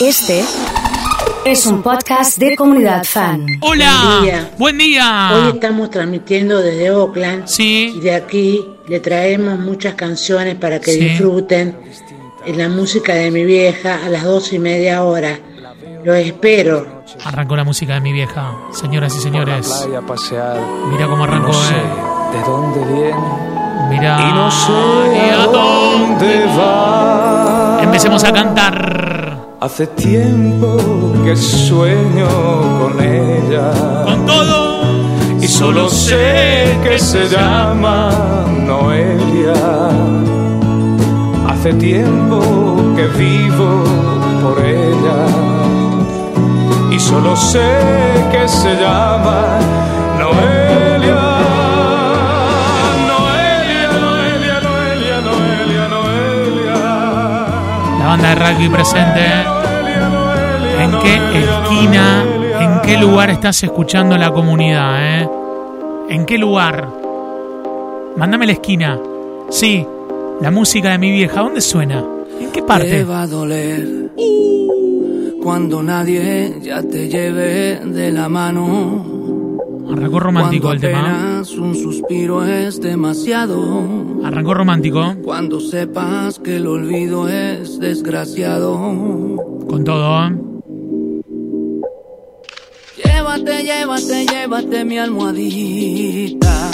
Este es un podcast de comunidad fan. Hola, Buen día. buen día. Hoy estamos transmitiendo desde Oakland Sí. y de aquí le traemos muchas canciones para que Sí. disfruten en la música de mi vieja a las dos y media hora. Los espero. Arrancó la música de mi vieja, señoras y señores. playa a pasear. Mira cómo arrancó, no sé eh. de dónde viene Mira. y no sé ¿Y a a dónde va. Empecemos a cantar. Hace tiempo que sueño con ella Con todo. y solo sé que se llama Noelia. Hace tiempo que vivo por ella y solo sé que se llama Noelia. Banda de rugby presente. ¿En qué esquina, en qué lugar estás escuchando la comunidad, eh? ¿En qué lugar? Mándame la esquina. Sí, la música de mi vieja, ¿dónde suena? ¿En qué Te parte? va a doler cuando nadie ya te lleve de la mano. Arrancó romántico el tema. un suspiro es demasiado. Arrancó romántico. Cuando sepas que el olvido es desgraciado. Con todo. Llévate, llévate, llévate mi almohadita.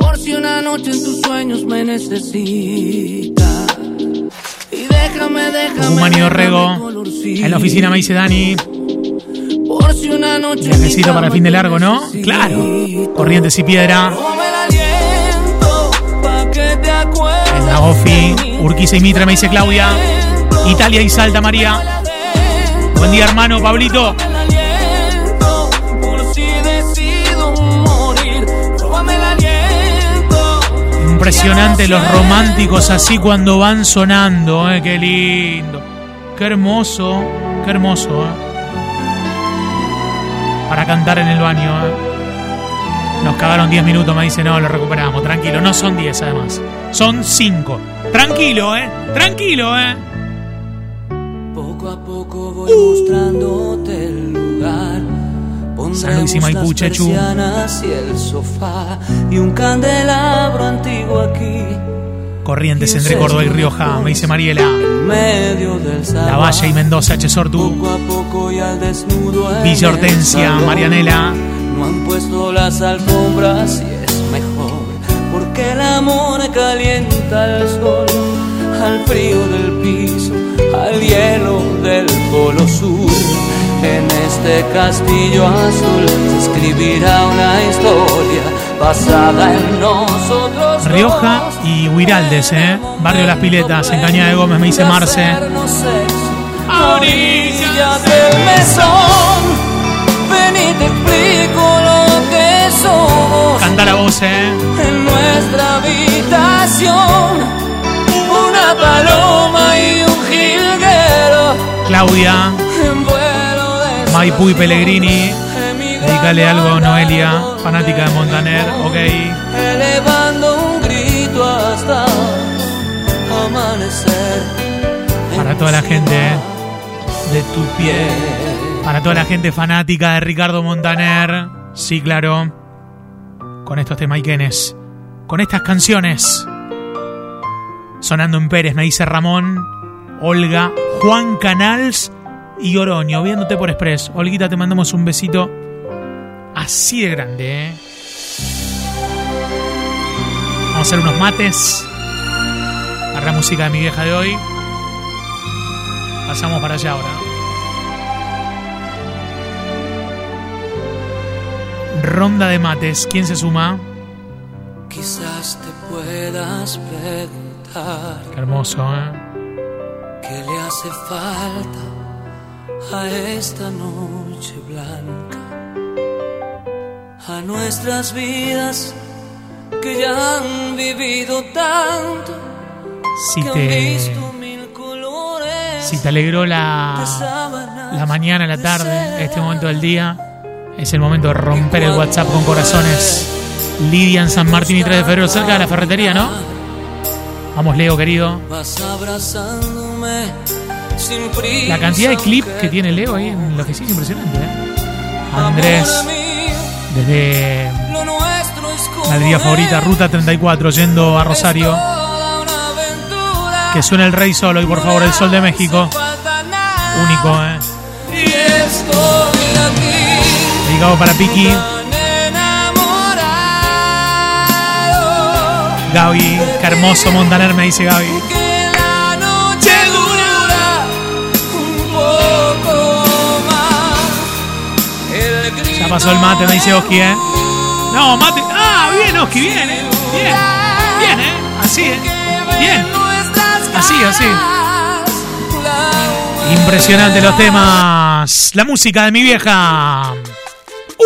Por si una noche en tus sueños me necesitas. Y déjame, déjame. Déjame Dorrego. colorcito. En la oficina me dice Dani. Necesito para el fin de largo, ¿no? Claro. Corrientes y piedra. En la Ofi. Urquiza y Mitra me dice Claudia. Italia y Salta María. Buen día hermano Pablito. Impresionante los románticos así cuando van sonando, ¿eh? Qué lindo. Qué hermoso. Qué hermoso, ¿eh? Para cantar en el baño, ¿eh? Nos cagaron 10 minutos, me dice, no, lo recuperamos, tranquilo. No son 10 además, son 5. Tranquilo, ¿eh? Tranquilo, ¿eh? Poco a poco voy mostrándote el lugar. Pondremos Maipú, las y el sofá y un candelabro antiguo aquí Corrientes entre Córdoba y Rioja, me dice Mariela. La. Valle y Mendoza, Chesortu. Villa Hortensia. Marianela. No han puesto las alfombras y es mejor porque el amor calienta el sol al frío del piso, al hielo del polo sur. En este castillo azul se escribirá una historia basada en nosotros. Rioja y Huiraldes, ¿eh? Barrio Las Piletas, en Cañada de Gómez, me dice Marce. A orillas del mesón Ven y te explico lo que somos Canta la voz, ¿eh? En nuestra habitación Una paloma y un jilguero Claudia, En vuelo de Maipú y Pellegrini. Dedícale algo a Noelia, fanática de Montaner, ok. Elevando un grito hasta amanecer Para toda la gente. De tu piel. Para toda la gente fanática de Ricardo Montaner. Sí, claro. Con estos temaiquenes. Con estas canciones. Sonando en Pérez, me dice Ramón, Olga, Juan Canals y Oroño. Viéndote por Express. Olguita, te mandamos un besito así de grande, ¿eh? Vamos a hacer unos mates. La música de mi vieja de hoy. Pasamos para allá ahora. Ronda de mates. ¿Quién se suma? Quizás te puedas preguntar Qué hermoso, ¿eh? qué le hace falta a esta noche blanca, a nuestras vidas que ya han vivido tanto, Si que han te, visto mil colores. si te alegró la, sábanas, la mañana, la de tarde, este momento del día, es el momento de romper el WhatsApp con corazones. Lidia en San Martín y 3 de febrero, cerca de la ferretería, ¿no? Vamos, Leo, querido. Vas abrazándome sin prisa. La cantidad de clips que tiene Leo ahí en lo que sí es impresionante, ¿eh? Andrés, desde la alegría favorita. Ruta 34, yendo a Rosario. Que suene el rey solo y por favor el sol de México. Único, ¿eh? Dedicado para Piki. Gaby. Qué hermoso Montaner, me dice Gaby. Pasó el mate, me dice Oski, ¿eh? No, mate. Ah, bien, Oski, bien, ¿eh? Bien, bien, ¿eh? Así, ¿eh? Bien. Así, así. Impresionante los temas. La música de mi vieja. Uh.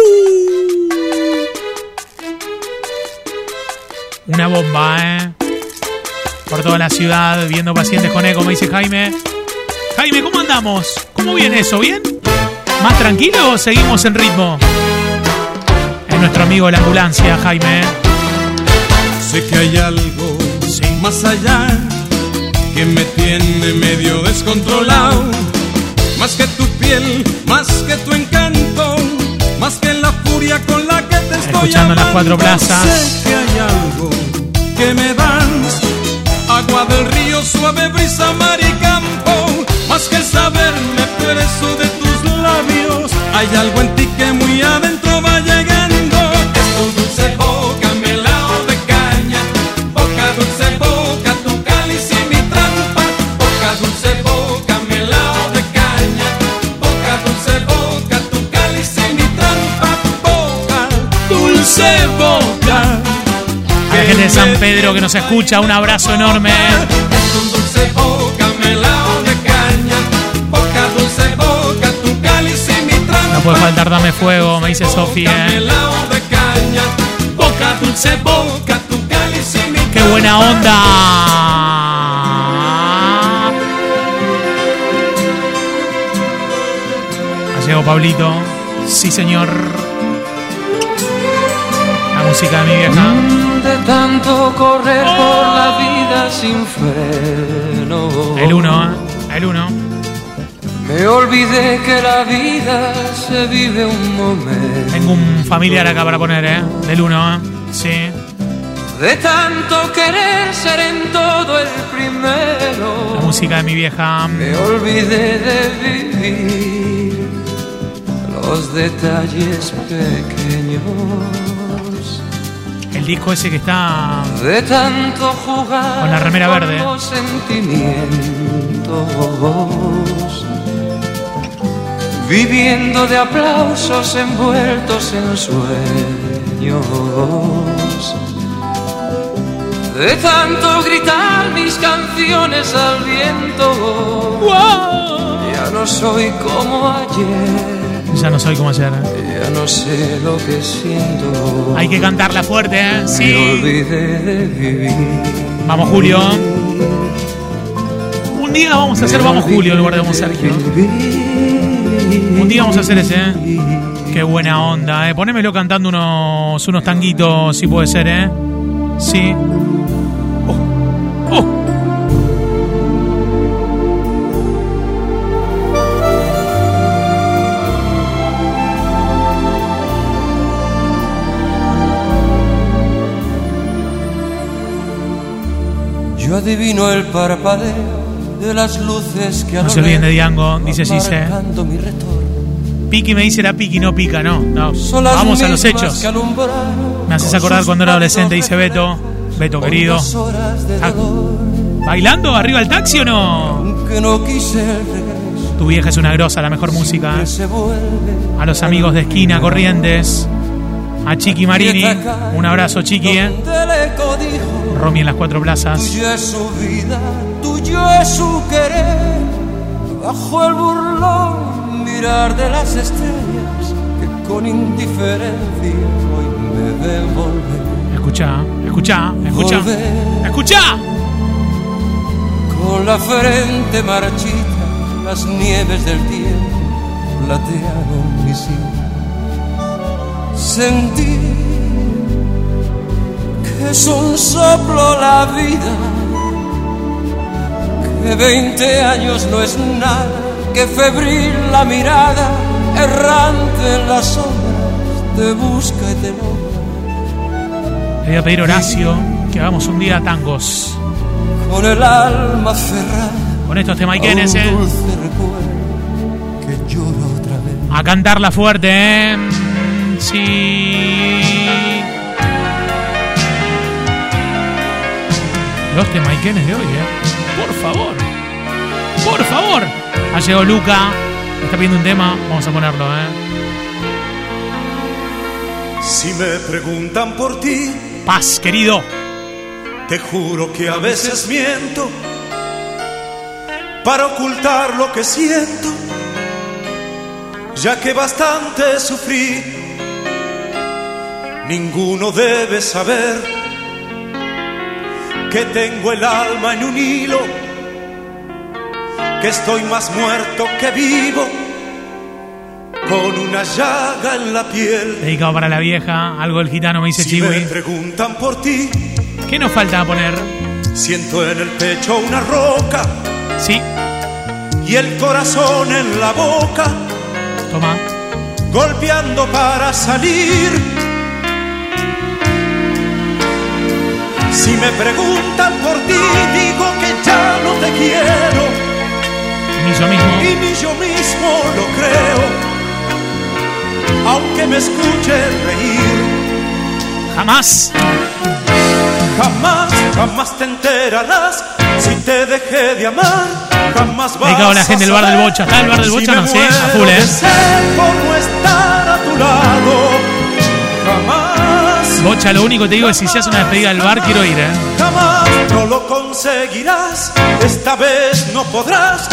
Una bomba, ¿eh? Por toda la ciudad, viendo pacientes con eco, me dice Jaime. Jaime, ¿cómo andamos? ¿Cómo viene eso? ¿Bien? ¿Más tranquilo o seguimos en ritmo? Es nuestro amigo de la ambulancia, Jaime. Sé que hay algo más allá que me tiene medio descontrolado. Más que tu piel, más que tu encanto, más que la furia con la que te estoy Escuchando las cuatro amando. plazas. Sé que hay algo que me das, agua del río, suave brisa, mar y campo. Más que saberme preso de labios, hay algo en ti que muy adentro va llegando. Es tu dulce boca, melao de caña, boca dulce boca, tu cáliz y mi trampa. Boca dulce boca, melao de caña, boca dulce boca, tu cáliz y mi trampa. Boca dulce boca. A la gente de San Pedro que nos escucha, un abrazo enorme. Es un dulce boca, No puede faltar Dame Fuego, me dice Sofía. Mi ¡Qué buena onda! Ha llegado Pablito. Sí, señor. La música de mi vieja. De tanto correr por la vida sin freno. El uno, ¿eh? El uno. Me olvidé que la vida se vive un momento. Tengo un familiar acá para poner, ¿eh? Del uno, ¿eh? Sí. De tanto querer ser en todo el La primero. música de mi vieja. Me olvidé de vivir los detalles pequeños. El disco ese que está. De tanto jugar Con la remera con verde. los sentimientos. Viviendo de aplausos envueltos en sueños. De tanto gritar mis canciones al viento. Ya no soy como ayer. Ya no soy como ayer. ¿eh? Ya no sé lo que siento. Hay que cantarla fuerte, ¿eh? Me Sí. olvidé de vivir. Vamos, Julio. Un día vamos a hacer Vamos, Julio en lugar de Vamos, Sergio. Un día vamos a hacer ese, ¿eh? Qué buena onda, ¿eh? Ponémelo cantando unos, unos tanguitos, si puede ser, ¿eh? Sí. Oh. Oh. Yo adivino el parpadeo de las luces que No se olviden de Diango, dice Gise. Piki me dice la Piki, no pica, no. no. Vamos a los hechos. Me haces acordar cuando era adolescente, dice Beto. Beto, querido. Ah. ¿Bailando arriba el taxi o no? Tu vieja es una grosa, la mejor música. vuelve A los amigos de esquina, Corrientes. A Chiqui Marini. Un abrazo, Chiqui, ¿eh? Romy en las cuatro plazas. Tuyo es su querer. Bajo el burlón mirar de las estrellas que con indiferencia hoy me ven volver. Escucha, escucha, escucha. Volver. Escucha. Con la frente marchita, las nieves del tiempo platearon mi sien. Sentí que es un soplo la vida, de veinte años no es nada que febril la mirada errante en las sombras te busca y te nombra. Le voy a pedir a Horacio que hagamos un día tangos. Con el alma cerrada. Con estos temaiquenes, eh. que llora otra vez. A cantarla fuerte, eh. Sí. Los temaiquenes de hoy, eh. Por favor. Por favor. Ha llegado Luca. Está pidiendo un tema. Vamos a ponerlo, eh. Si me preguntan por ti, Paz, querido. te juro que a veces miento para ocultar lo que siento, ya que bastante sufrí. Ninguno debe saber que tengo el alma en un hilo, estoy más muerto que vivo, con una llaga en la piel. Dedicado para la vieja. Algo del gitano me dice Si me Chiwi. preguntan por ti, ¿Qué nos falta poner? siento en el pecho una roca Sí, y el corazón en la boca, toma. golpeando para salir. Si me preguntan por ti, digo que ya no te quiero Ni yo mismo. y ni yo mismo lo creo, aunque me escuchen reír. Jamás. Jamás, jamás te enterarás si te dejé de amar. Jamás vas Dedicado a la gente del bar del Bocha. ¿Está el bar del si Bocha? me No sé, a full, ¿eh? por no estar a tu lado. Bocha, lo único que te digo es si se hace una despedida del bar, quiero ir, ¿eh? jamás no lo conseguirás. Esta vez no podrás,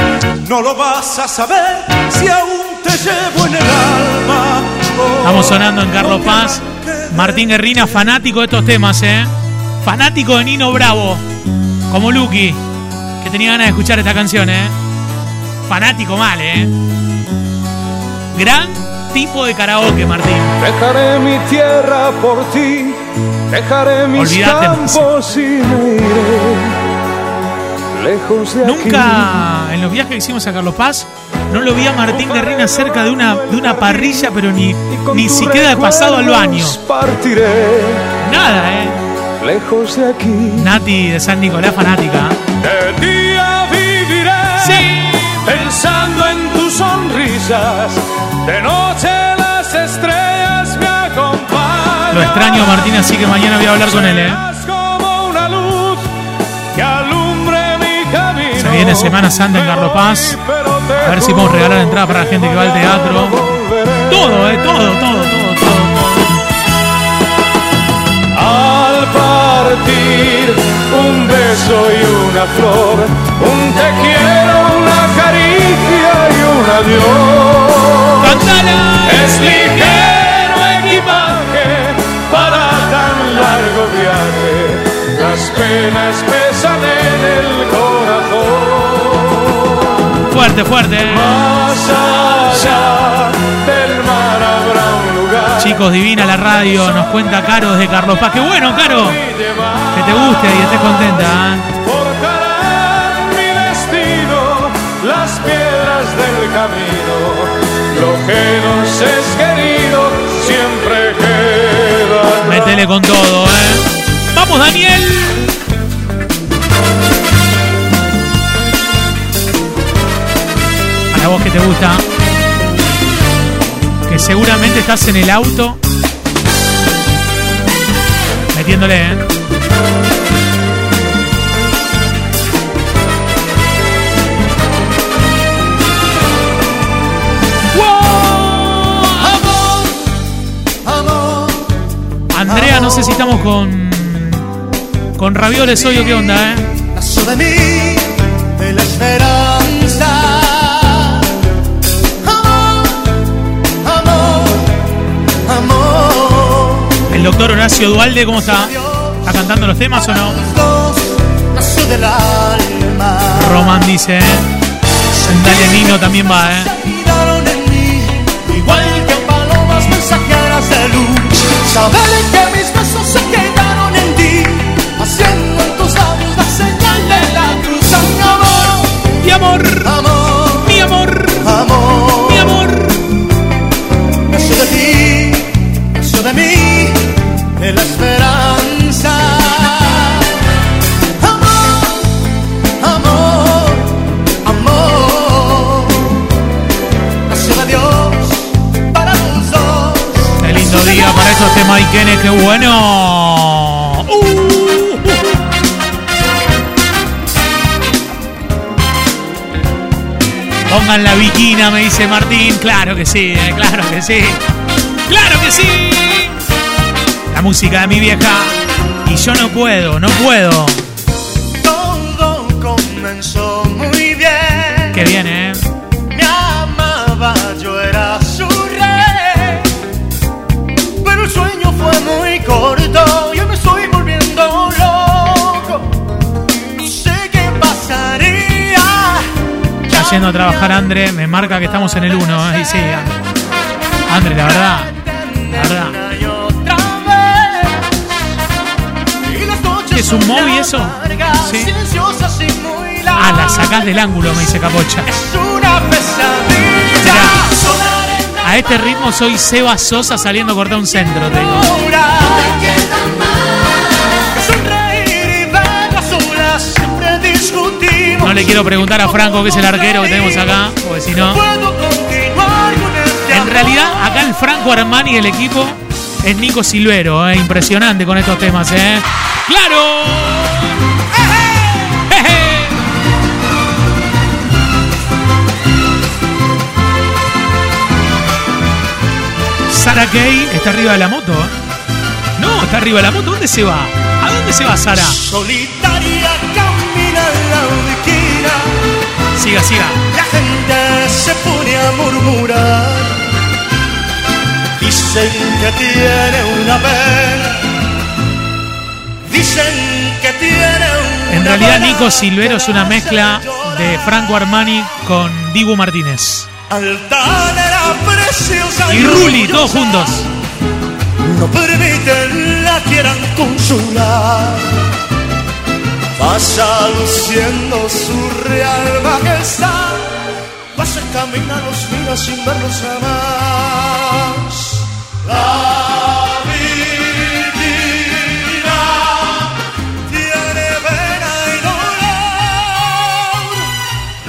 no lo vas a saber si aún te llevo en el alma. Oh, Estamos sonando en Carlos Paz. Martín Guerrina, fanático de estos temas, ¿eh? Fanático de Nino Bravo. Como Lucky, que tenía ganas de escuchar esta canción, ¿eh? Fanático mal, ¿eh? Gran tipo de karaoke, Martín. Dejaré mi tierra por ti, dejaré mis Olvídate, campos y me iré lejos de aquí. Nunca en los viajes que hicimos a Carlos Paz, no lo vi a Martín Guerrina cerca de una, de una parrilla, pero ni, ni siquiera de pasado al baño. Partiré Nada, ¿eh? lejos de aquí. Nati de San Nicolás, fanática. De día viviré Sí. pensando en tus sonrisas. De noche las estrellas me acompañan. Lo extraño a Martín, así que mañana voy a hablar con él, ¿eh? Como una luz que alumbre mi camino. Se viene Semana Santa en Carlos Paz. A ver si podemos regalar entrada para la gente que va al teatro. Todo, ¿eh? Todo, todo, todo, todo. Al partir, un beso y una flor, un te quiero, una caricia y un adiós. Es ligero equipaje para tan largo viaje, las penas pesan en el corazón. Fuerte, fuerte. Más allá del mar habrá un lugar. Chicos, divina la radio. Nos cuenta Caro desde Carlos Paz. ¡Qué bueno, Caro! Que te guste y estés contenta. ¿eh? Mi destino las piedras del camino. Que nos es querido siempre queda. Métele con todo, ¿eh? ¡Vamos, Daniel! A la voz que te gusta. Que seguramente estás en el auto. Metiéndole, ¿eh? No sé si estamos con. Con ravioles hoy o qué onda, ¿eh? nació de mí, de la esperanza. Amor, amor, amor. El doctor Horacio Dualde, ¿cómo está? ¿Está cantando los temas o no? Nació del alma. Roman dice, ¿eh? Dale Nino también va, ¿eh? Igual que palomas mensajeras de luz. Saber que amor, amor, mi amor, amor. mi amor. Nació de ti, nació de mí, de la esperanza. Amor, amor, amor. Nació de Dios para los dos. Qué lindo día para estos temas Ikenes, qué bueno. Pongan la viquina, me dice Martín. Claro que sí, eh, claro que sí. Claro que sí. La música de mi vieja. Y yo no puedo, no puedo. Yendo a trabajar André. Me marca que estamos en el 1. Y sí, André, la verdad. La verdad. ¿Es un móvil eso? Sí. Ah, la sacás del ángulo, me dice Capocha. Mirá. A este ritmo soy Seba Sosa saliendo a cortar un centro, quiero preguntar a Franco, que es el arquero que tenemos acá, porque si no. En realidad, acá el Franco Armani del equipo es Nico Silvero, ¿eh? impresionante con estos temas, ¿eh? ¡Claro! ¡Jeje! Sara Kay está arriba de la moto. ¿eh? No, está arriba de la moto. ¿Dónde se va? ¿A dónde se va Sara? Solitaria Siga, siga. La gente se pone a murmurar. Dicen que tiene una pena. Dicen que tiene una En realidad, Nico Silvero es una mezcla de Franco Armani con Dibu Martínez. Altanera preciosa Y Ruli, todos juntos. No permiten la quieran consolar. Pasa luciendo su real majestad. Pasa camina los mira sin verlos jamás. La divina tiene pena y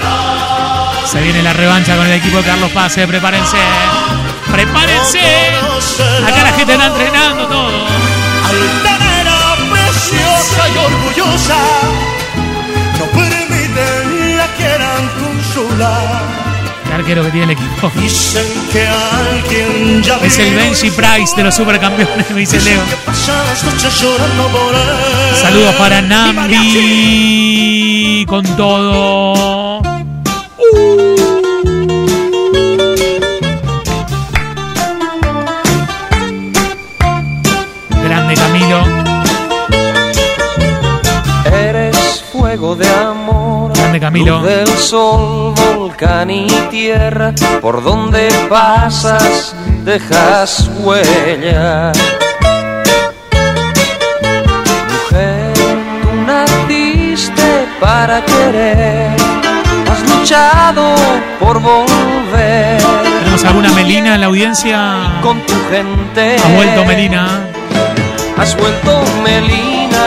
dolor. Se viene la revancha con el equipo de Carlos Pase. Prepárense. Prepárense. Acá la gente está entrenando todo. Preciosa y orgullosa, no permiten la quieran consolar. El arquero que tiene el equipo. Dicen que alguien ya Es el Benji Price de los supercampeones, me dice Leo. Saludos para. Nambi. Con todo. De amor, Grande Camilo. luz del sol, volcán y tierra, por donde pasas dejas huella. Mujer, tú naciste para querer, has luchado por volver ¿Tenemos alguna Melina en la audiencia? con tu gente. Ha vuelto Melina. Has vuelto Melina.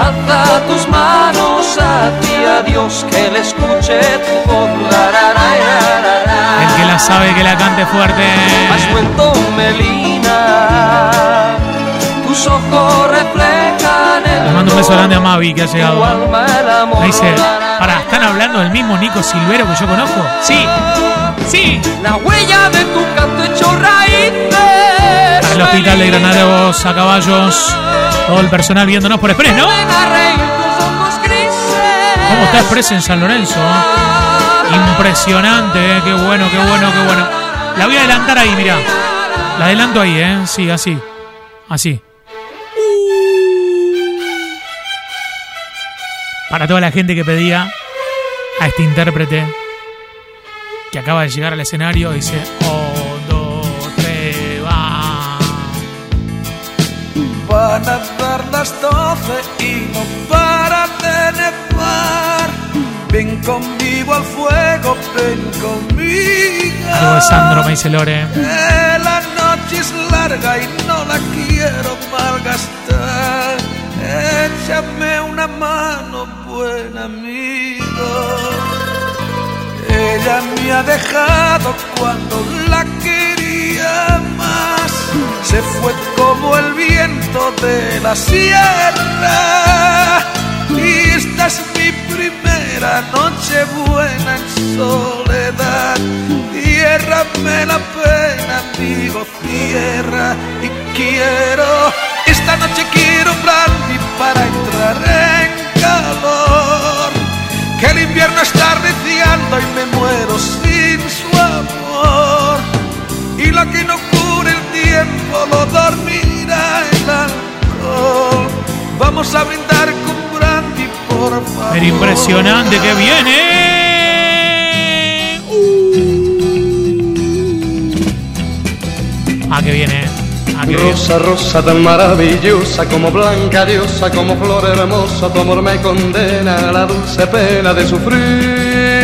Alza tus manos hacia Dios que le escuche tu voz. La, la, la. El que la sabe que la cante fuerte. Has vuelto Melina. Tus ojos reflejan el Le mando un beso grande a Mavi que ha llegado. la, la, para, ¿están hablando del mismo Nico Silvero que yo conozco? Sí, sí. La huella de tu canto hecho raíces. Al hospital de Granados a caballos. Todo el personal viéndonos por Express, ¿no? ¿Cómo está Express en San Lorenzo? eh? Impresionante, ¿eh? Qué bueno, qué bueno, qué bueno. La voy a adelantar ahí, mira. La adelanto ahí, ¿eh? Sí, así. Así. Para toda la gente que pedía a este intérprete que acaba de llegar al escenario, dice: Un, Van a dar las doce y no para de nevar. ven conmigo al fuego, ven conmigo. Algo de Sandro me dice Lore. Eh, la noche es larga y no la quiero malgastar. Échame una mano, buen amigo. Ella me ha dejado cuando la quería más. Se fue como el viento de la sierra. Y esta es mi primera noche buena en soledad. Ciérrame la pena, amigo, cierra. Y quiero, esta noche quiero brandy para entrar en calor. Que el invierno está arreciando y me muero sin su amor. Y lo que no cure el tiempo lo dormirá el alcohol. Vamos a brindar con brandy, por favor. Pero impresionante que viene. Viene. Ah, que viene. Rosa, rosa tan maravillosa, como blanca diosa, como flor hermosa, tu amor me condena a la dulce pena de sufrir.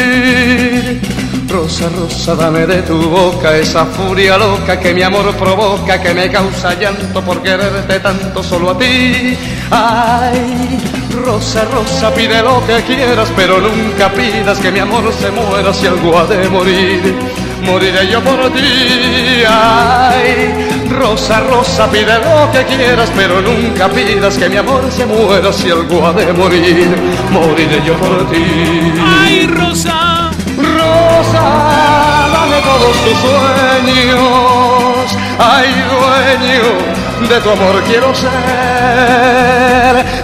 Rosa, rosa, dame de tu boca esa furia loca que mi amor provoca, que me causa llanto por quererte tanto solo a ti. Ay, rosa, rosa, pide lo que quieras, pero nunca pidas que mi amor se muera si algo ha de morir. Moriré yo por ti. Ay, rosa, rosa, pide lo que quieras, pero nunca pidas que mi amor se muera si algo ha de morir. Moriré yo por ti. ¡Ay, Rosa! Rosa, dame todos tus sueños. Ay, dueño de tu amor quiero ser.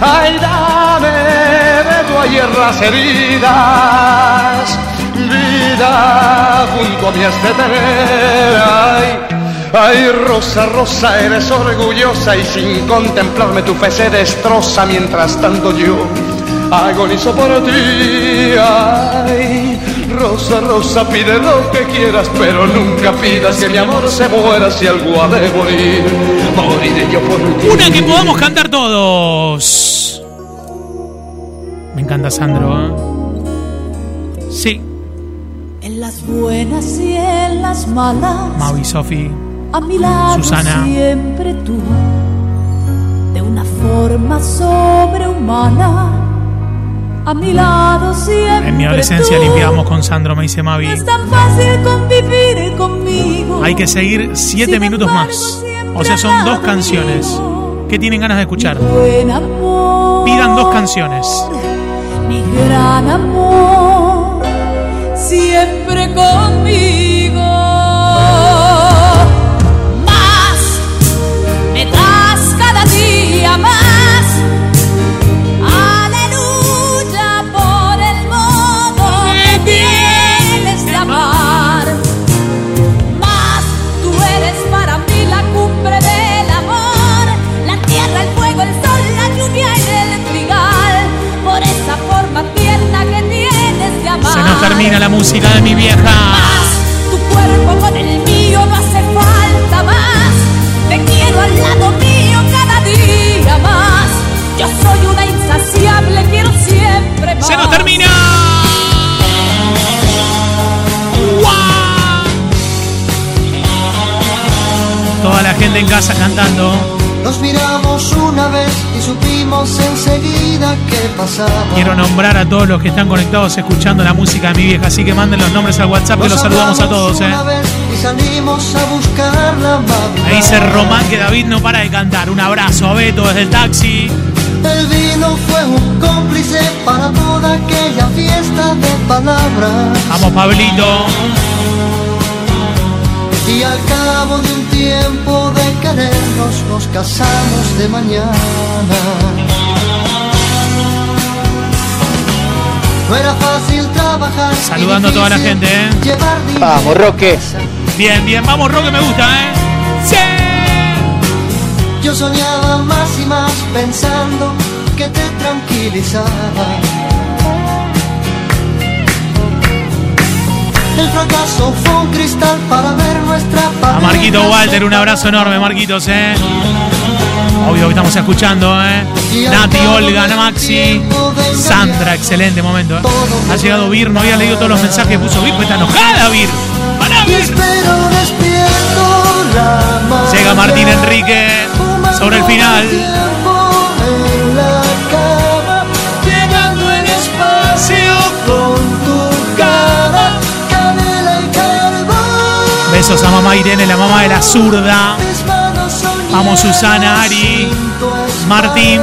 Ay, dame de tu ayer las heridas. Vida junto a tener. Ay, Ay, Rosa, Rosa, eres orgullosa y sin contemplarme tu fe se destroza mientras tanto yo agonizo por ti. Ay, Rosa, Rosa, pide lo que quieras, pero nunca pidas que mi amor se muera si algo ha de morir. Moriré yo por ti. Una que podamos cantar todos. Me encanta Sandro. ¿eh? Sí, En las buenas y en las malas, Mau y Sofi. A mi lado Susana. siempre tú, de una forma sobrehumana, a mi lado siempre En mi adolescencia tú. limpiábamos con Sandro, me dice Mavi. No es tan fácil convivir conmigo. Hay que seguir siete Sin minutos embargo, más. O sea, son dos canciones. mío. ¿Qué tienen ganas de escuchar? Buen amor. Pidan dos canciones. Mi gran amor, siempre conmigo. Termina la música de mi vieja. Más, tu cuerpo con el mío no hace falta más. Te quiero al lado mío cada día más. Yo soy una insaciable, quiero siempre más. ¡Se nos termina! Toda la gente en casa cantando. Nos miramos una vez y supimos enseguida qué pasaba. Quiero nombrar a todos los que están conectados escuchando la música de mi vieja, así que manden los nombres al WhatsApp que Nos los saludamos a todos, una eh. vez y salimos a buscar la Me dice Román que David no para de cantar. Un abrazo a Beto desde el taxi. El vino fue un cómplice para toda aquella fiesta de palabras. Vamos, Pablito. Y al cabo de un tiempo de querernos, nos casamos de mañana. No era fácil trabajar. Saludando a toda la gente, eh. llevar dinero Vamos, Roque. Bien, bien, vamos, Roque, me gusta, ¿eh? ¡Sí! Yo soñaba más y más pensando que te tranquilizaba. El fracaso fue un cristal para ver nuestra A Marquito Walter, un abrazo enorme, Marquitos, ¿eh? Obvio que estamos escuchando, ¿eh? Nati, Olga, Maxi, Sandra, excelente momento. ¿eh? Ha llegado Vir, no había leído todos los mensajes que puso Vir, pues está enojada Vir. ¡Para Vir! Llega Martín Enrique sobre el final. Besos a mamá Irene, la mamá de la zurda. Vamos Susana, Ari, Martín.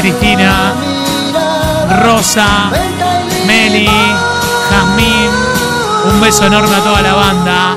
Cristina, Rosa, Meli, Jazmín. Un beso enorme a toda la banda.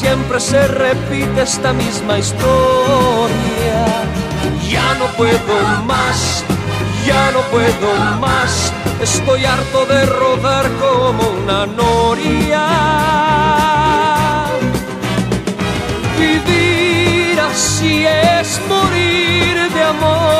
Siempre se repite esta misma historia. Ya no puedo más, ya no puedo más. Estoy harto de rodar como una noria. Vivir así es morir de amor.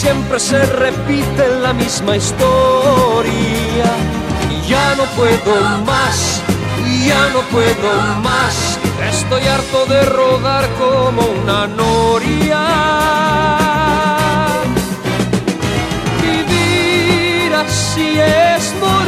Siempre se repite la misma historia. Ya no puedo más, ya no puedo más. Estoy harto de rodar como una noria. Vivir así es morir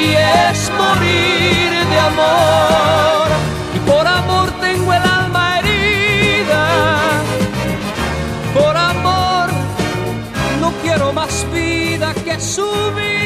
y es morir de amor. Y por amor tengo el alma herida. Por amor no quiero más vida que su vida.